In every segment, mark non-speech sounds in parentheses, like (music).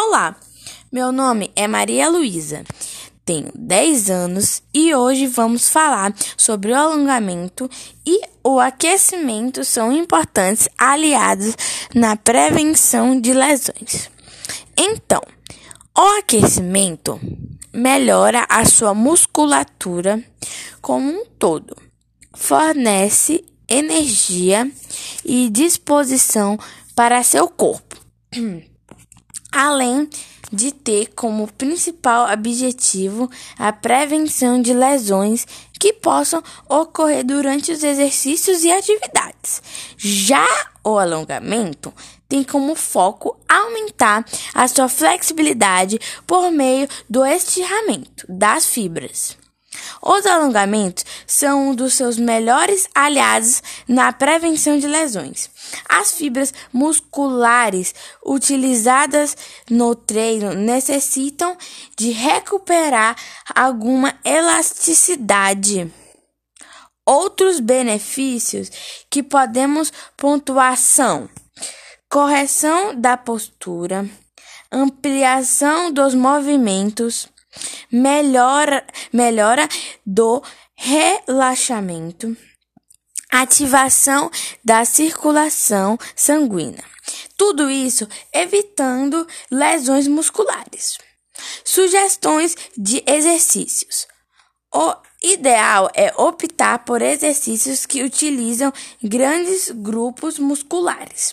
Olá, meu nome é Maria Luísa, tenho 10 anos e hoje vamos falar sobre o alongamento e o aquecimento são importantes aliados na prevenção de lesões. Então, o aquecimento melhora a sua musculatura como um todo, fornece energia e disposição para seu corpo. (clears throat) além de ter como principal objetivo a prevenção de lesões que possam ocorrer durante os exercícios e atividades. Já o alongamento tem como foco aumentar a sua flexibilidade por meio do estirramento das fibras. Os alongamentos são um dos seus melhores aliados na prevenção de lesões. As fibras musculares utilizadas no treino necessitam de recuperar alguma elasticidade. Outros benefícios que podemos pontuar são correção da postura, ampliação dos movimentos, melhora, melhora do relaxamento, ativação da circulação sanguínea. Tudo isso evitando lesões musculares. Sugestões de exercícios. O ideal é optar por exercícios que utilizam grandes grupos musculares,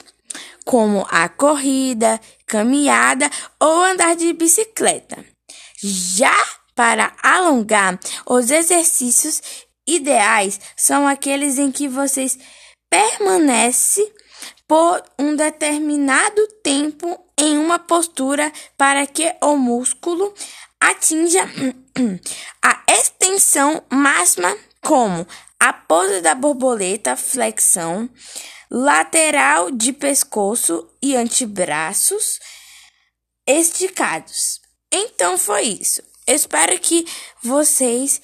como a corrida, caminhada ou andar de bicicleta. Já para alongar, os exercícios ideais são aqueles em que vocês permanecem por um determinado tempo em uma postura para que o músculo atinja (clears throat) a extensão máxima, como a pose da borboleta, flexão, lateral de pescoço e antebraços esticados. Então foi isso. Espero que vocês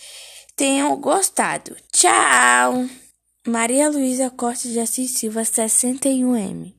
tenham gostado. Tchau! Maria Luísa Costa de Assis Silva, 61M.